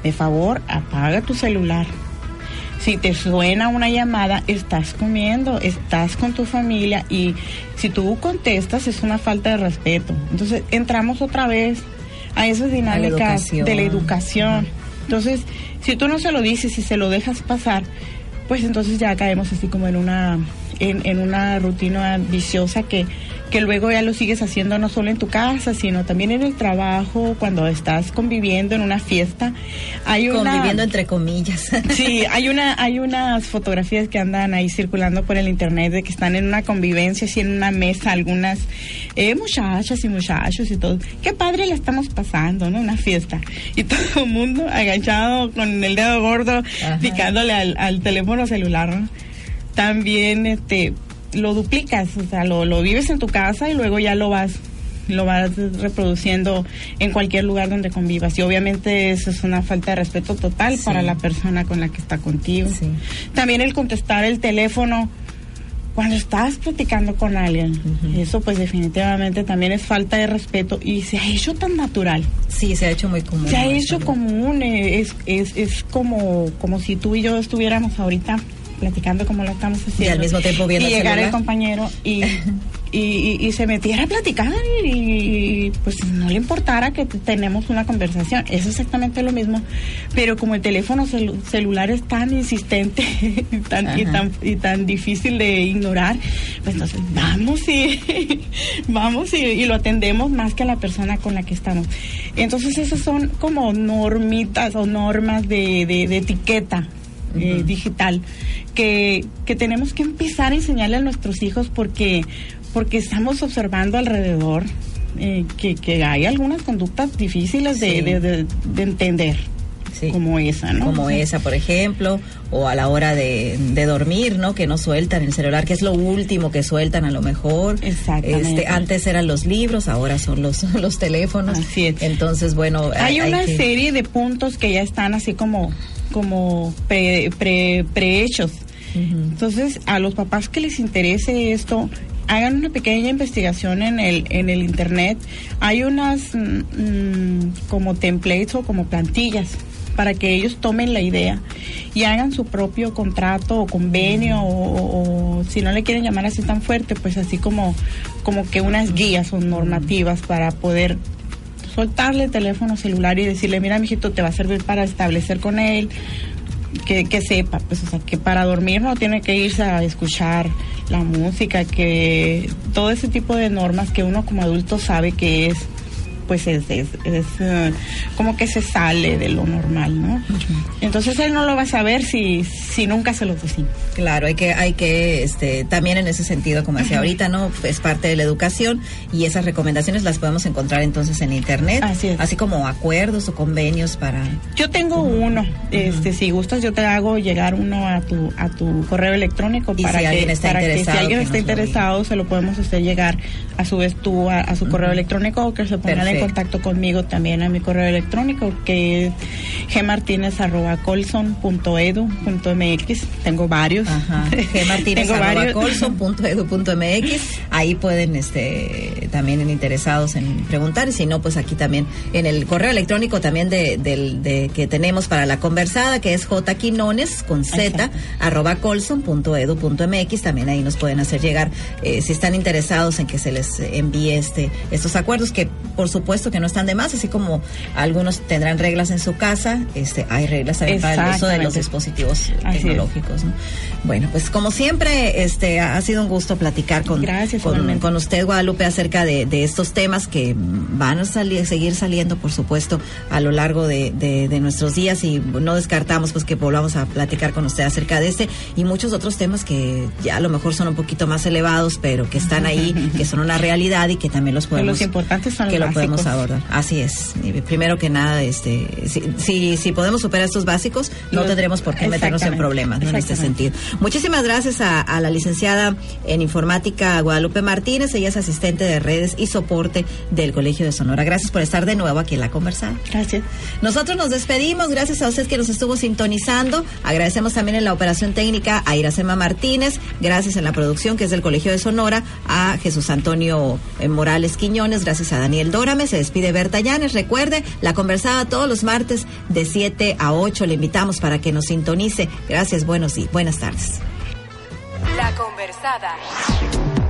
de favor, apaga tu celular. Si te suena una llamada, estás comiendo, estás con tu familia y si tú contestas es una falta de respeto. Entonces entramos otra vez a esas dinámicas de la educación. Entonces, si tú no se lo dices y se lo dejas pasar, pues entonces ya caemos así como en una en, en una rutina viciosa que, que luego ya lo sigues haciendo no solo en tu casa, sino también en el trabajo, cuando estás conviviendo en una fiesta. Hay una, Conviviendo entre comillas. *laughs* Sí, hay una, hay unas fotografías que andan ahí circulando por el internet de que están en una convivencia, así en una mesa, algunas eh, muchachas y muchachos y todo. Qué padre la estamos pasando, ¿no? Una fiesta. Y *laughs* todo el mundo agachado con el dedo gordo, Ajá. picándole al, al teléfono celular, ¿no? También, este, lo duplicas, o sea, lo, lo vives en tu casa y luego ya lo vas lo vas reproduciendo en cualquier lugar donde convivas y obviamente eso es una falta de respeto total Sí. para la persona con la que está contigo. Sí. También el contestar el teléfono cuando estás platicando con alguien, eso pues definitivamente también es falta de respeto y se ha hecho tan natural. Sí, se ha hecho muy común. Se ha hecho común, eh, es, es, es como, como si tú y yo estuviéramos ahorita platicando como lo estamos haciendo. Y al mismo tiempo viendo Y llegar el compañero y, y, y- y se metiera a platicar y, pues no le importara que tenemos una conversación. Es exactamente lo mismo. Pero como el teléfono celu- celular es tan insistente y *laughs* tan, y, tan, y tan difícil de ignorar, pues entonces vamos y *laughs* vamos y, y lo atendemos más que a la persona con la que estamos. Entonces esas son como normitas o normas de, de- de etiqueta eh, digital que, que tenemos que empezar a enseñarle a nuestros hijos porque, porque estamos observando alrededor eh, que, que hay algunas conductas difíciles de, Sí. de- de- de entender, Sí. como esa, ¿no? Como esa, por ejemplo, o a la hora de, de dormir, ¿no? Que no sueltan el celular, que es lo último que sueltan a lo mejor. Exactamente. Este, antes eran los libros, ahora son los, *laughs* los teléfonos. Así es. Entonces, bueno, Hay una que- serie de puntos que ya están así como, como pre, pre, prehechos. Ujú. Entonces, a los papás que les interese esto, hagan una pequeña investigación en el, en el internet. Hay unas mm, mm, como templates o como plantillas para que ellos tomen la idea y hagan su propio contrato o convenio o, o- o si no le quieren llamar así tan fuerte, pues así como, como que unas guías o normativas para poder soltarle el teléfono celular y decirle, mira, mijito, te va a servir para establecer con él, que, que sepa, pues, o sea, que para dormir no tiene que irse a escuchar la música, que todo ese tipo de normas que uno como adulto sabe que es, pues es, es, es, eh, como que se sale de lo normal, ¿no? Entonces él no lo va a saber si, si nunca se lo decimos. Claro, hay que, hay que, este, también en ese sentido, como decía ahorita, ¿no? Es parte de la educación y esas recomendaciones las podemos encontrar entonces en internet. Así es. Así como acuerdos o convenios para. Yo tengo uno, este, si gustas yo te hago llegar uno a tu a tu correo electrónico para si que para que si alguien que está lo interesado se lo podemos hacer llegar a su vez tú a, a su correo electrónico o que se pongan en contacto conmigo también a mi correo electrónico que es gmartinez@colson.edu.mx. Tengo varios. Ajá. *laughs* Gmartinez.colson.edu.mx. Ahí pueden, este, también en interesados en preguntar. Y si no, pues aquí también en el correo electrónico también de, del- de que tenemos para la conversada, que es jquinones con z, Exacto. arroba colson.edu.mx. También ahí nos pueden hacer llegar, eh, si están interesados en que se les envíe este, estos acuerdos, que por supuesto supuesto que no están de más, así como algunos tendrán reglas en su casa, este, hay reglas también para el uso de los dispositivos Así tecnológicos. ¿no? Bueno, pues como siempre, este, ha sido un gusto platicar con, Gracias, con, usted, Guadalupe, acerca de, de estos temas que van a salir, seguir saliendo, por supuesto, a lo largo de, de- de nuestros días y no descartamos pues que volvamos a platicar con usted acerca de este y muchos otros temas que ya a lo mejor son un poquito más elevados, pero que están ahí, *laughs* que son una realidad y que también los podemos los importantes son que los lo básicos. abordar. Así es. Primero que nada, este, si, si, si podemos superar estos básicos, no Los- tendremos por qué meternos en problemas ¿no? en este sentido. Muchísimas gracias a, a la licenciada en informática Guadalupe Martínez. Ella es asistente de redes y soporte del Colegio de Sonora. Gracias por estar de nuevo aquí en la conversada. Gracias. Nosotros nos despedimos, gracias a usted que nos estuvo sintonizando. Agradecemos también en la operación técnica a Iracema Martínez, gracias en la producción que es del Colegio de Sonora, a Jesús Antonio eh, Morales Quiñones, gracias a Daniel Dórame, se despide Berta Llanes. Recuerde, la conversada todos los martes de 7 a 8. Le invitamos para que nos sintonice. Gracias, buenos y buenas tardes. La conversada.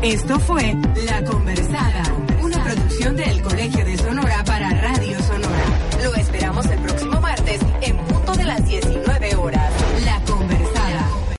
Esto fue La conversada, una producción del Colegio de Sonora para Radio